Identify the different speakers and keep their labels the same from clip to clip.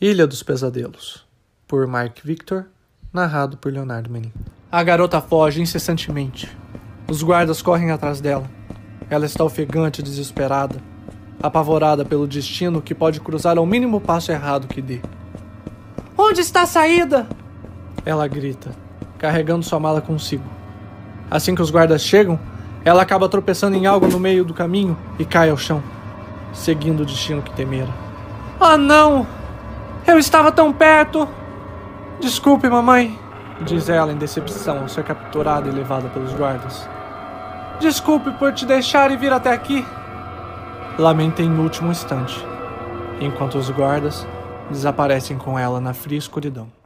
Speaker 1: Ilha dos Pesadelos, por Mark Victor, narrado por Leonardo Menin. A garota foge incessantemente. Os guardas correm atrás dela. Ela está ofegante e desesperada, apavorada pelo destino que pode cruzar ao mínimo passo errado que dê. Onde está a saída? Ela grita, carregando sua mala consigo. Assim que os guardas chegam, ela acaba tropeçando em algo no meio do caminho e cai ao chão, seguindo o destino que temera. Ah, oh, não! Eu estava tão perto! Desculpe, mamãe, diz ela em decepção ao ser capturada e levada pelos guardas. Desculpe por te deixar e vir até aqui. Lamenta em último instante, enquanto os guardas desaparecem com ela na fria escuridão.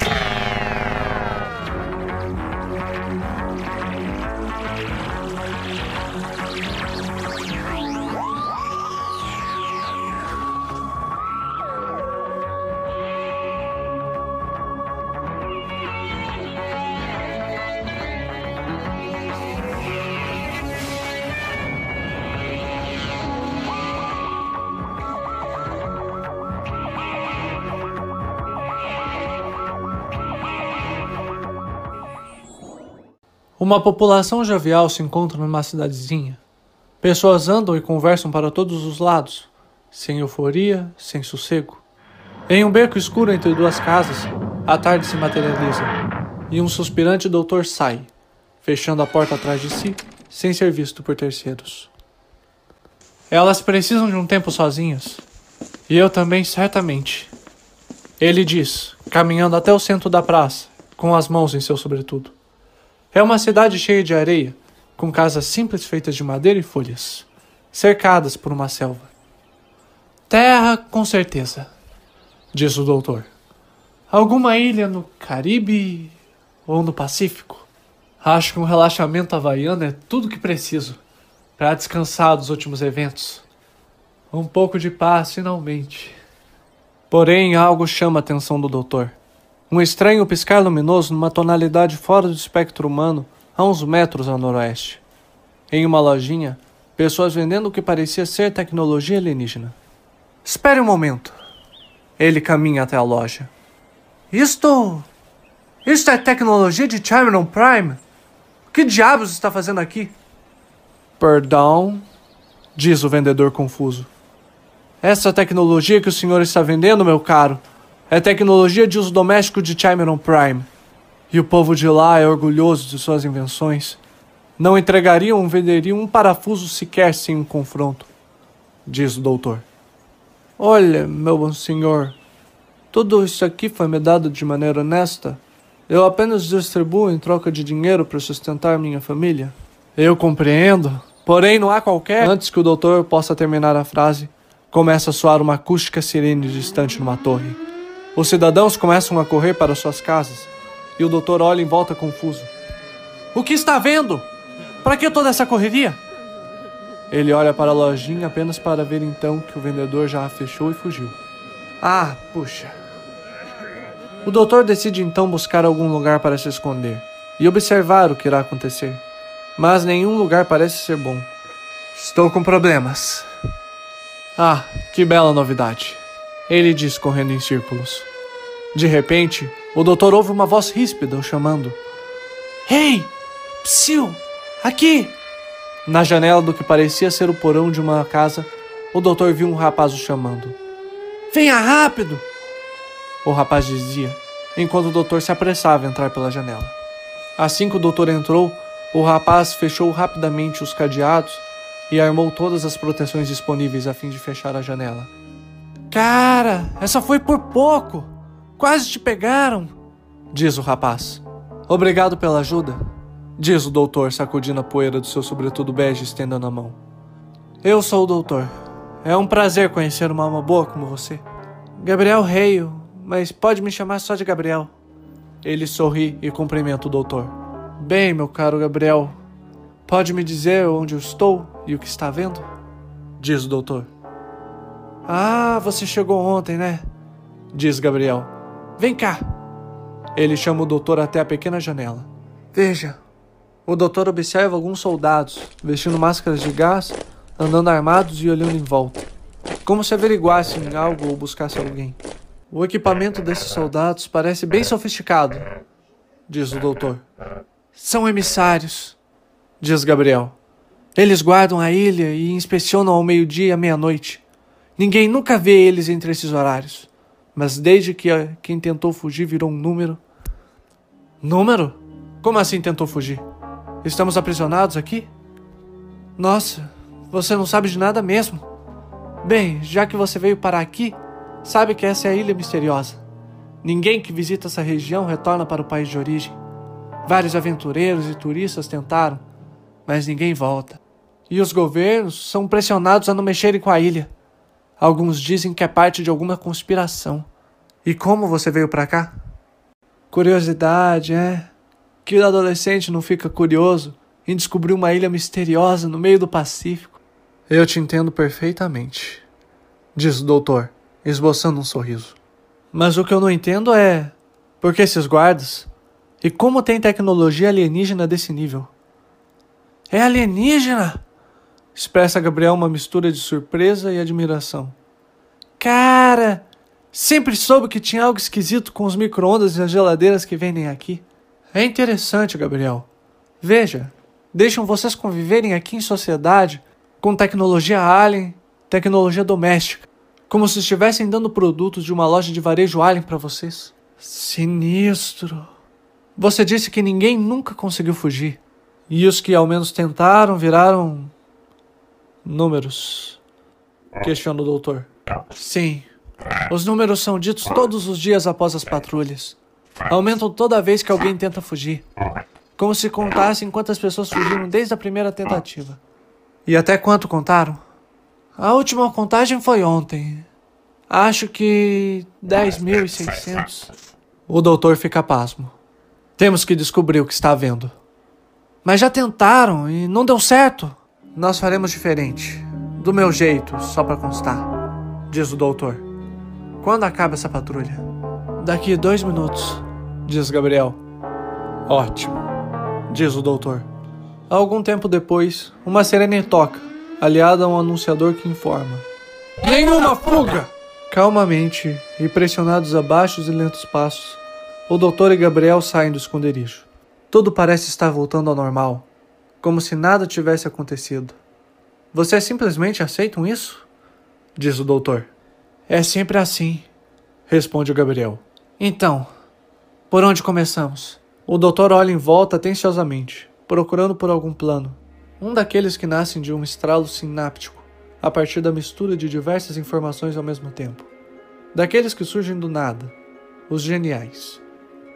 Speaker 1: Uma população jovial se encontra numa cidadezinha. Pessoas andam e conversam para todos os lados, sem euforia, sem sossego. Em um beco escuro entre duas casas, a tarde se materializa e um suspirante doutor sai, fechando a porta atrás de si, sem ser visto por terceiros. Elas precisam de um tempo sozinhas, e eu também, certamente. Ele diz, caminhando até o centro da praça, com as mãos em seu sobretudo. É uma cidade cheia de areia, com casas simples feitas de madeira e folhas, cercadas por uma selva. Terra, com certeza, diz o doutor. Alguma ilha no Caribe ou no Pacífico? Acho que um relaxamento havaiano é tudo que preciso para descansar dos últimos eventos. Um pouco de paz, finalmente. Porém, algo chama a atenção do doutor. Um estranho piscar luminoso numa tonalidade fora do espectro humano, a uns metros a noroeste. Em uma lojinha, pessoas vendendo o que parecia ser tecnologia alienígena. Espere um momento. Ele caminha até a loja. Isto. Isto é tecnologia de Chimeron Prime? O que diabos está fazendo aqui? Perdão, diz o vendedor confuso. Essa tecnologia que o senhor está vendendo, meu caro, é tecnologia de uso doméstico de Chimeron Prime. E o povo de lá é orgulhoso de suas invenções. Não entregariam venderiam um parafuso sequer sem um confronto, diz o doutor. Olha, meu bom senhor, tudo isso aqui foi me dado de maneira honesta. Eu apenas distribuo em troca de dinheiro para sustentar minha família. Eu compreendo, porém não há qualquer. Antes que o doutor possa terminar a frase, começa a soar uma acústica sirene distante numa torre. Os cidadãos começam a correr para suas casas e o doutor olha em volta confuso. O que está vendo? Para que toda essa correria? Ele olha para a lojinha apenas para ver então que o vendedor já a fechou e fugiu. Ah, puxa. O doutor decide então buscar algum lugar para se esconder e observar o que irá acontecer. Mas nenhum lugar parece ser bom. Estou com problemas. Ah, que bela novidade ele diz correndo em círculos. De repente, o doutor ouve uma voz ríspida o chamando. Ei! Psiu! Aqui! Na janela do que parecia ser o porão de uma casa, o doutor viu um rapaz o chamando. Venha rápido! O rapaz dizia, enquanto o doutor se apressava a entrar pela janela. Assim que o doutor entrou, o rapaz fechou rapidamente os cadeados e armou todas as proteções disponíveis a fim de fechar a janela. Cara, essa foi por pouco. Quase te pegaram, diz o rapaz. Obrigado pela ajuda, diz o doutor, sacudindo a poeira do seu sobretudo bege e estendendo a mão. Eu sou o doutor. É um prazer conhecer uma alma boa como você. Gabriel Reio, mas pode me chamar só de Gabriel. Ele sorri e cumprimenta o doutor. Bem, meu caro Gabriel, pode me dizer onde eu estou e o que está vendo? Diz o doutor. Ah, você chegou ontem, né? Diz Gabriel. Vem cá. Ele chama o doutor até a pequena janela. Veja. O doutor observa alguns soldados, vestindo máscaras de gás, andando armados e olhando em volta, como se averiguassem algo ou buscassem alguém. O equipamento desses soldados parece bem sofisticado, diz o doutor. São emissários, diz Gabriel. Eles guardam a ilha e inspecionam ao meio-dia e à meia-noite. Ninguém nunca vê eles entre esses horários. Mas desde que quem tentou fugir virou um número. Número? Como assim tentou fugir? Estamos aprisionados aqui? Nossa, você não sabe de nada mesmo. Bem, já que você veio parar aqui, sabe que essa é a ilha misteriosa. Ninguém que visita essa região retorna para o país de origem. Vários aventureiros e turistas tentaram, mas ninguém volta. E os governos são pressionados a não mexerem com a ilha. Alguns dizem que é parte de alguma conspiração. E como você veio para cá? Curiosidade, é. Que adolescente não fica curioso em descobrir uma ilha misteriosa no meio do Pacífico? Eu te entendo perfeitamente, diz o doutor, esboçando um sorriso. Mas o que eu não entendo é por que esses guardas e como tem tecnologia alienígena desse nível. É alienígena? Expressa Gabriel uma mistura de surpresa e admiração. Cara, sempre soube que tinha algo esquisito com os micro-ondas e as geladeiras que vendem aqui. É interessante, Gabriel. Veja, deixam vocês conviverem aqui em sociedade com tecnologia alien, tecnologia doméstica, como se estivessem dando produtos de uma loja de varejo alien para vocês. Sinistro. Você disse que ninguém nunca conseguiu fugir. E os que ao menos tentaram viraram Números. Questiona o doutor. Sim. Os números são ditos todos os dias após as patrulhas. Aumentam toda vez que alguém tenta fugir. Como se contassem quantas pessoas fugiram desde a primeira tentativa. E até quanto contaram? A última contagem foi ontem. Acho que 10.600. O doutor fica pasmo. Temos que descobrir o que está havendo. Mas já tentaram e não deu certo. Nós faremos diferente. Do meu jeito, só para constar, diz o doutor. Quando acaba essa patrulha? Daqui dois minutos, diz Gabriel. Ótimo, diz o doutor. Algum tempo depois, uma sirene toca, aliada a um anunciador que informa: Nenhuma fuga! Calmamente e pressionados a baixos e lentos passos, o doutor e Gabriel saem do esconderijo. Tudo parece estar voltando ao normal como se nada tivesse acontecido. Vocês simplesmente aceitam isso? Diz o doutor. É sempre assim, responde o Gabriel. Então, por onde começamos? O doutor olha em volta atenciosamente, procurando por algum plano. Um daqueles que nascem de um estralo sináptico, a partir da mistura de diversas informações ao mesmo tempo. Daqueles que surgem do nada, os geniais.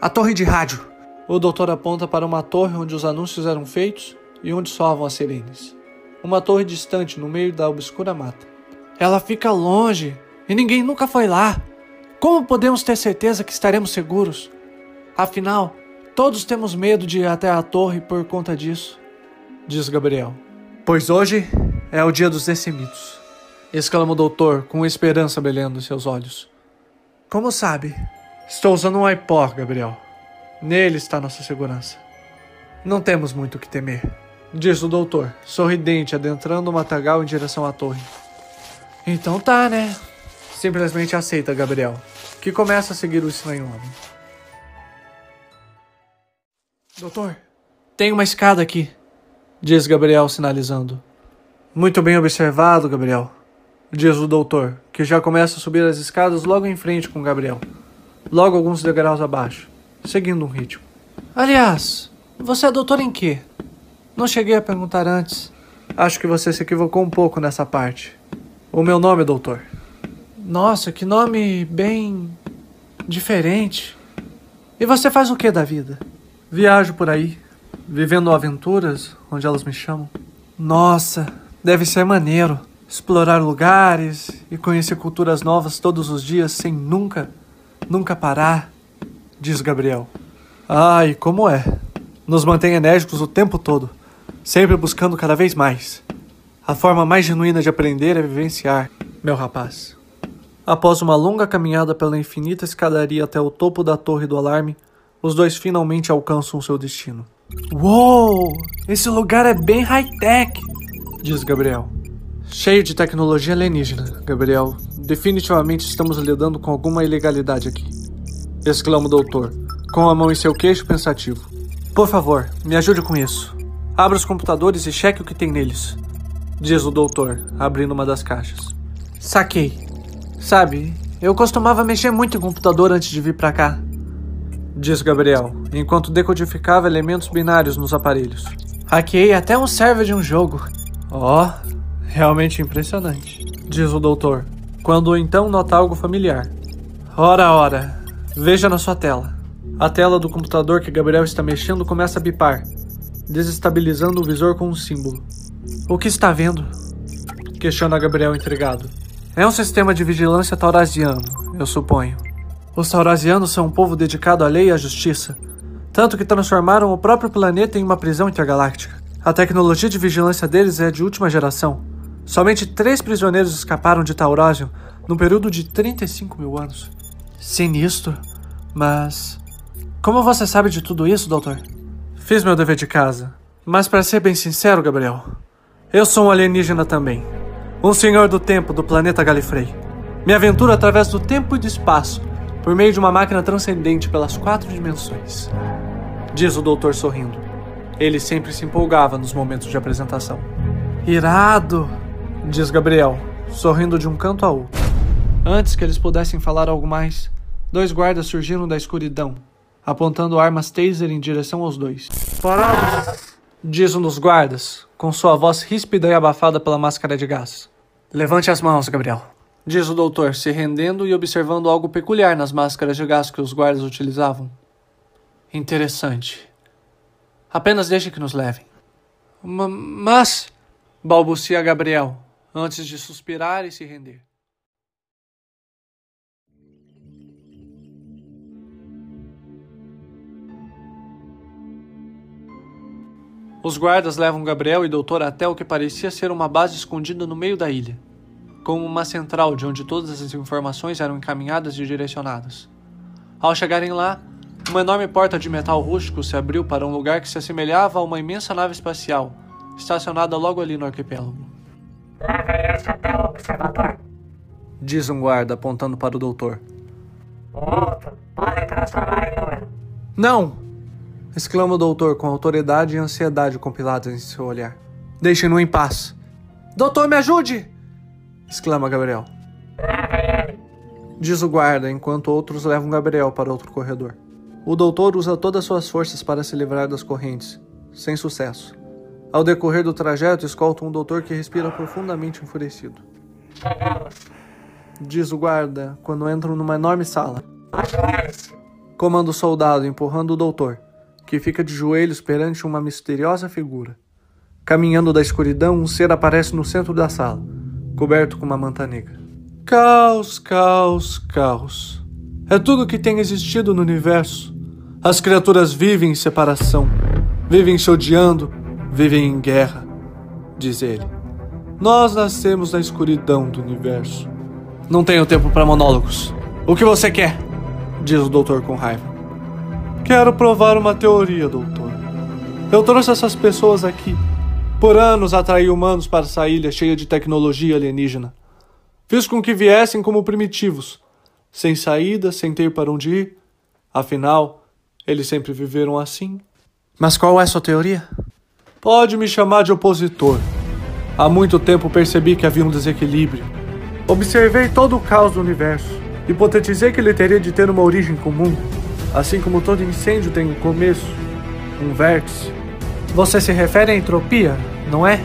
Speaker 1: A torre de rádio! O doutor aponta para uma torre onde os anúncios eram feitos e onde soavam as sirenes. Uma torre distante no meio da obscura mata. Ela fica longe e ninguém nunca foi lá. Como podemos ter certeza que estaremos seguros? Afinal, todos temos medo de ir até a torre por conta disso, diz Gabriel. Pois hoje é o dia dos decimitos, exclama o doutor com esperança brilhando em seus olhos. Como sabe? Estou usando um iPod, Gabriel. Nele está nossa segurança. Não temos muito o que temer diz o doutor, sorridente, adentrando o matagal em direção à torre. Então tá, né? Simplesmente aceita, Gabriel, que começa a seguir o estranho homem. Doutor, tem uma escada aqui, diz Gabriel, sinalizando. Muito bem observado, Gabriel, diz o doutor, que já começa a subir as escadas logo em frente com Gabriel, logo alguns degraus abaixo, seguindo um ritmo. Aliás, você é doutor em quê? Não cheguei a perguntar antes. Acho que você se equivocou um pouco nessa parte. O meu nome, doutor. Nossa, que nome bem. diferente. E você faz o que da vida? Viajo por aí, vivendo aventuras onde elas me chamam. Nossa, deve ser maneiro explorar lugares e conhecer culturas novas todos os dias sem nunca, nunca parar, diz Gabriel. Ai, como é? Nos mantém enérgicos o tempo todo sempre buscando cada vez mais. A forma mais genuína de aprender é vivenciar, meu rapaz. Após uma longa caminhada pela infinita escadaria até o topo da torre do alarme, os dois finalmente alcançam seu destino. Uou! Esse lugar é bem high-tech, diz Gabriel. Cheio de tecnologia alienígena, Gabriel definitivamente estamos lidando com alguma ilegalidade aqui. Exclama o doutor, com a mão em seu queixo pensativo. Por favor, me ajude com isso. Abra os computadores e cheque o que tem neles. Diz o doutor, abrindo uma das caixas. Saquei. Sabe, eu costumava mexer muito em computador antes de vir para cá. Diz Gabriel, enquanto decodificava elementos binários nos aparelhos. Hackeei até um server de um jogo. Ó, oh, realmente impressionante. Diz o doutor, quando então nota algo familiar. Ora, ora, veja na sua tela. A tela do computador que Gabriel está mexendo começa a bipar, desestabilizando o visor com um símbolo. O que está vendo? Questiona Gabriel intrigado. É um sistema de vigilância taurasiano, eu suponho. Os taurasianos são um povo dedicado à lei e à justiça, tanto que transformaram o próprio planeta em uma prisão intergaláctica. A tecnologia de vigilância deles é de última geração. Somente três prisioneiros escaparam de Taurasium num período de 35 mil anos. Sinistro, mas como você sabe de tudo isso, doutor? Fiz meu dever de casa. Mas para ser bem sincero, Gabriel, eu sou um alienígena também. Um senhor do tempo do planeta Galifrey. Me aventuro através do tempo e do espaço, por meio de uma máquina transcendente pelas quatro dimensões. Diz o doutor sorrindo. Ele sempre se empolgava nos momentos de apresentação. Irado! Diz Gabriel, sorrindo de um canto a outro. Antes que eles pudessem falar algo mais, dois guardas surgiram da escuridão apontando armas taser em direção aos dois. Parados! Diz um dos guardas, com sua voz ríspida e abafada pela máscara de gás. Levante as mãos, Gabriel. Diz o doutor, se rendendo e observando algo peculiar nas máscaras de gás que os guardas utilizavam. Interessante. Apenas deixe que nos levem. M mas. balbucia Gabriel, antes de suspirar e se render. Os guardas levam Gabriel e Doutor até o que parecia ser uma base escondida no meio da ilha, como uma central de onde todas as informações eram encaminhadas e direcionadas. Ao chegarem lá, uma enorme porta de metal rústico se abriu para um lugar que se assemelhava a uma imensa nave espacial, estacionada logo ali no arquipélago.
Speaker 2: Leve este até o observador,
Speaker 1: diz um guarda apontando para o doutor.
Speaker 2: O outro pode transformar em número.
Speaker 1: Não! Exclama o doutor com autoridade e ansiedade compiladas em seu olhar. Deixe-no em paz. Doutor, me ajude! exclama Gabriel. Diz o guarda enquanto outros levam Gabriel para outro corredor. O doutor usa todas suas forças para se livrar das correntes, sem sucesso. Ao decorrer do trajeto, escolta um doutor que respira profundamente enfurecido. Diz o guarda quando entram numa enorme sala. Comanda o soldado empurrando o doutor, que fica de joelhos perante uma misteriosa figura. Caminhando da escuridão, um ser aparece no centro da sala, coberto com uma manta negra. Caos, caos, caos. É tudo que tem existido no universo. As criaturas vivem em separação, vivem se odiando, vivem em guerra, diz ele. Nós nascemos na escuridão do universo. Não tenho tempo para monólogos. O que você quer? diz o doutor com raiva. Quero provar uma teoria, doutor. Eu trouxe essas pessoas aqui. Por anos atraí humanos para essa ilha cheia de tecnologia alienígena. Fiz com que viessem como primitivos, sem saída, sem ter para onde ir. Afinal, eles sempre viveram assim. Mas qual é sua teoria? Pode me chamar de opositor. Há muito tempo percebi que havia um desequilíbrio. Observei todo o caos do universo. Hipotetizei que ele teria de ter uma origem comum. Assim como todo incêndio tem um começo, um vértice. Você se refere à entropia, não é?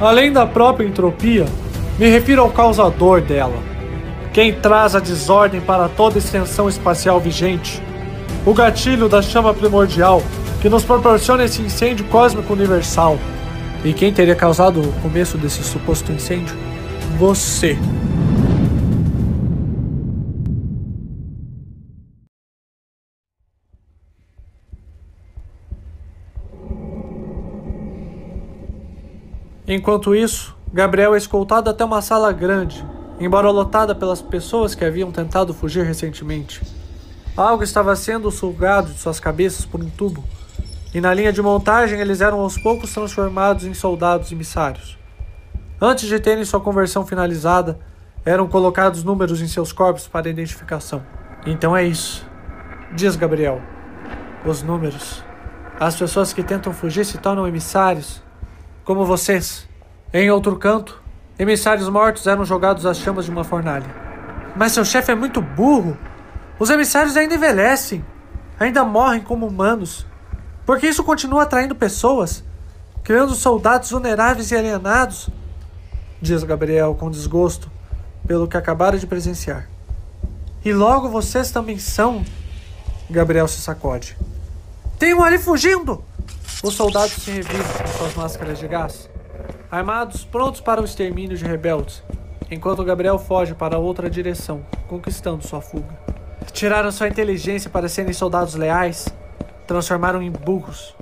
Speaker 1: Além da própria entropia, me refiro ao causador dela. Quem traz a desordem para toda extensão espacial vigente. O gatilho da chama primordial que nos proporciona esse incêndio cósmico universal. E quem teria causado o começo desse suposto incêndio? Você. Enquanto isso, Gabriel é escoltado até uma sala grande, embora lotada pelas pessoas que haviam tentado fugir recentemente. Algo estava sendo sugado de suas cabeças por um tubo, e na linha de montagem eles eram aos poucos transformados em soldados emissários. Antes de terem sua conversão finalizada, Eram colocados números em seus corpos para identificação. Então é isso, diz Gabriel. Os números. As pessoas que tentam fugir se tornam emissários, como vocês. Em outro canto, emissários mortos eram jogados às chamas de uma fornalha. Mas seu chefe é muito burro. Os emissários ainda envelhecem, ainda morrem como humanos. Porque isso continua atraindo pessoas, criando soldados vulneráveis e alienados, diz Gabriel com desgosto pelo que acabaram de presenciar. E logo vocês também são. Gabriel se sacode. Tem um ali fugindo! Os soldados se revistam com suas máscaras de gás, armados, prontos para o extermínio de rebeldes, enquanto Gabriel foge para outra direção, conquistando sua fuga. Tiraram sua inteligência para serem soldados leais, transformaram em burros.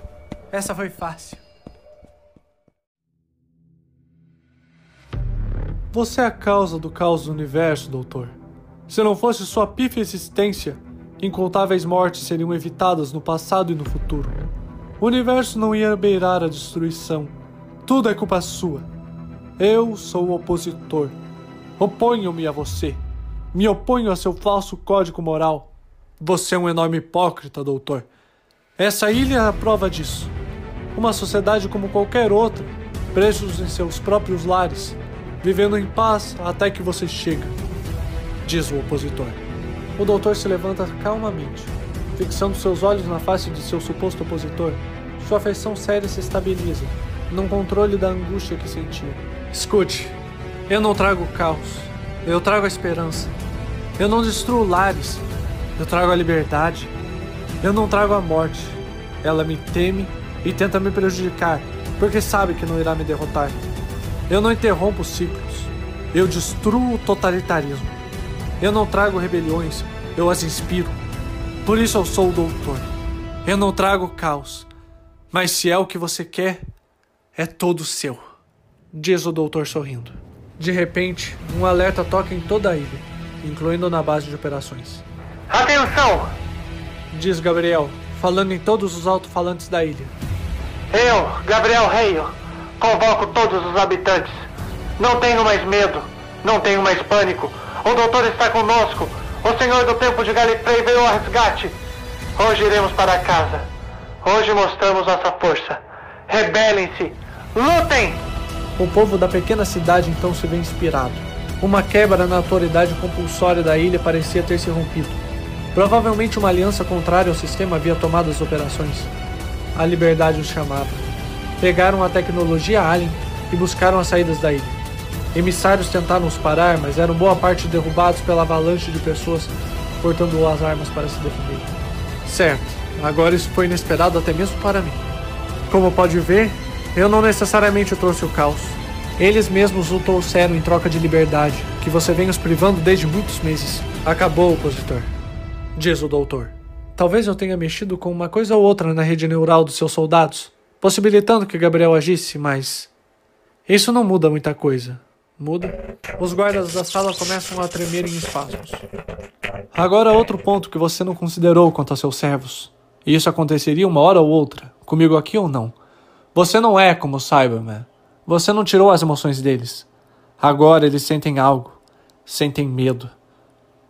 Speaker 1: Essa foi fácil. Você é a causa do caos do universo, doutor. Se não fosse sua pífia existência, incontáveis mortes seriam evitadas no passado e no futuro. O universo não ia beirar a destruição. Tudo é culpa sua. Eu sou o opositor. Oponho-me a você. Me oponho a seu falso código moral. Você é um enorme hipócrita, doutor. Essa ilha é a prova disso. Uma sociedade como qualquer outra, presos em seus próprios lares, vivendo em paz até que você chega, diz o opositor. O doutor se levanta calmamente, fixando seus olhos na face de seu suposto opositor. Sua afeição séria se estabiliza, num controle da angústia que sentia. Escute, eu não trago caos, eu trago a esperança. Eu não destruo lares, eu trago a liberdade. Eu não trago a morte. Ela me teme e tenta me prejudicar, porque sabe que não irá me derrotar. Eu não interrompo ciclos. Eu destruo o totalitarismo. Eu não trago rebeliões, eu as inspiro. Por isso eu sou o doutor. Eu não trago caos. Mas se é o que você quer, é todo seu. Diz o doutor sorrindo. De repente, um alerta toca em toda a ilha, incluindo na base de operações.
Speaker 2: Atenção!
Speaker 1: Diz Gabriel, falando em todos os alto-falantes da ilha.
Speaker 2: Eu, Gabriel Reio, convoco todos os habitantes. Não tenho mais medo, não tenho mais pânico. O doutor está conosco. O senhor do tempo de Gallifrey veio ao resgate. Hoje iremos para casa. Hoje mostramos nossa força. Rebelem-se! Lutem!
Speaker 1: O povo da pequena cidade então se vê inspirado. Uma quebra na autoridade compulsória da ilha parecia ter se rompido. Provavelmente uma aliança contrária ao sistema havia tomado as operações. A liberdade os chamava. Pegaram a tecnologia Alien e buscaram as saídas da ilha. Emissários tentaram os parar, mas eram boa parte derrubados pela avalanche de pessoas portando as armas para se defender. Certo, agora isso foi inesperado até mesmo para mim. Como pode ver, eu não necessariamente trouxe o caos. Eles mesmos o trouxeram em troca de liberdade, que você vem os privando desde muitos meses. Acabou, opositor. Diz o doutor. Talvez eu tenha mexido com uma coisa ou outra na rede neural dos seus soldados, possibilitando que Gabriel agisse, mas. Isso não muda muita coisa. Muda. Os guardas da sala começam a tremer em espasmos. Agora, outro ponto que você não considerou quanto a seus servos. E isso aconteceria uma hora ou outra, comigo aqui ou não. Você não é como o Cyberman. Você não tirou as emoções deles. Agora eles sentem algo. Sentem medo.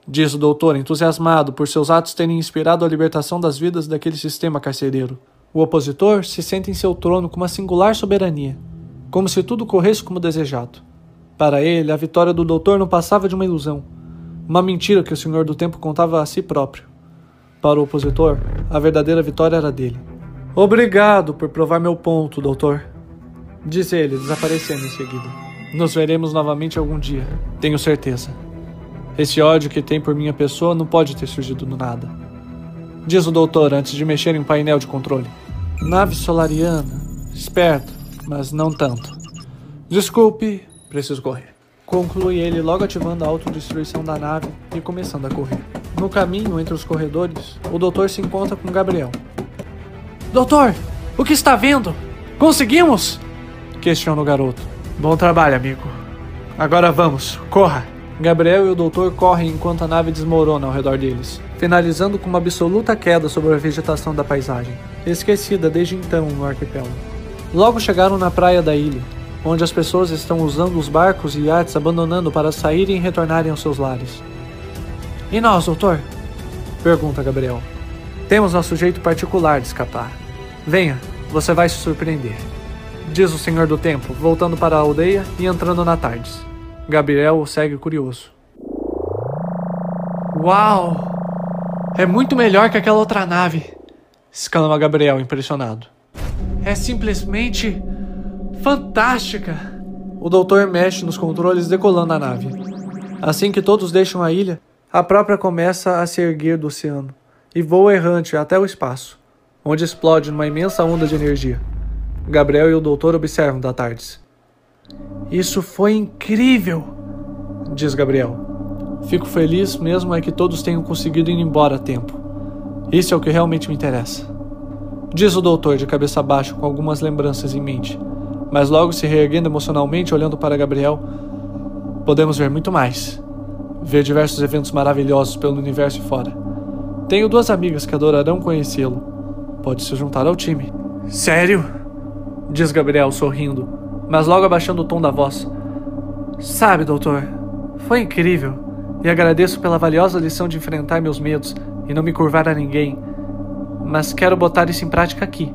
Speaker 1: Diz o doutor, entusiasmado por seus atos terem inspirado a libertação das vidas daquele sistema carcereiro. O opositor se sente em seu trono com uma singular soberania, como se tudo corresse como desejado. Para ele, a vitória do doutor não passava de uma ilusão, uma mentira que o senhor do tempo contava a si próprio. Para o opositor, a verdadeira vitória era dele. Obrigado por provar meu ponto, doutor. Diz ele, desaparecendo em seguida. Nos veremos novamente algum dia, tenho certeza. Esse ódio que tem por minha pessoa não pode ter surgido do nada. Diz o doutor antes de mexer em um painel de controle. Nave solariana. Esperto, mas não tanto. Desculpe, Preciso correr. Conclui ele logo ativando a autodestruição da nave e começando a correr. No caminho entre os corredores, o doutor se encontra com Gabriel. Doutor, o que está vendo? Conseguimos? Questiona o garoto. Bom trabalho, amigo. Agora vamos, corra! Gabriel e o doutor correm enquanto a nave desmorona ao redor deles, finalizando com uma absoluta queda sobre a vegetação da paisagem, esquecida desde então no arquipélago. Logo chegaram na praia da ilha, onde as pessoas estão usando os barcos e iates abandonando para saírem e retornarem aos seus lares. E nós, doutor? Pergunta Gabriel. Temos nosso jeito particular de escapar. Venha, você vai se surpreender. Diz o Senhor do Tempo, voltando para a aldeia e entrando na tardes. Gabriel o segue curioso. Uau! É muito melhor que aquela outra nave! exclama Gabriel, impressionado. É simplesmente fantástica! O doutor mexe nos controles decolando a nave. Assim que todos deixam a ilha, a própria começa a se erguer do oceano e voa errante até o espaço, onde explode numa imensa onda de energia. Gabriel e o doutor observam da tarde. Isso foi incrível, diz Gabriel. Fico feliz mesmo é que todos tenham conseguido ir embora a tempo. Isso é o que realmente me interessa. Diz o doutor de cabeça baixa com algumas lembranças em mente, mas logo se reerguendo emocionalmente olhando para Gabriel, podemos ver muito mais. Ver diversos eventos maravilhosos pelo universo e fora. Tenho duas amigas que adorarão conhecê-lo. Pode se juntar ao time. Sério? Diz Gabriel sorrindo, mas logo abaixando o tom da voz. Sabe, doutor, foi incrível e agradeço pela valiosa lição de enfrentar meus medos e não me curvar a ninguém. Mas quero botar isso em prática aqui,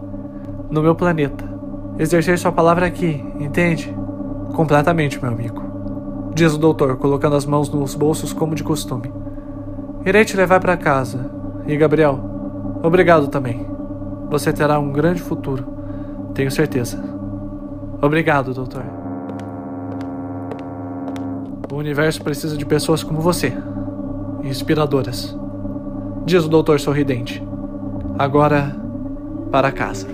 Speaker 1: no meu planeta. Exercer sua palavra aqui, entende? Completamente, meu amigo. Diz o doutor, colocando as mãos nos bolsos como de costume. Irei te levar para casa. E Gabriel, obrigado também. Você terá um grande futuro. Tenho certeza. Obrigado, doutor. O universo precisa de pessoas como você, inspiradoras. Diz o doutor sorridente. Agora, para casa.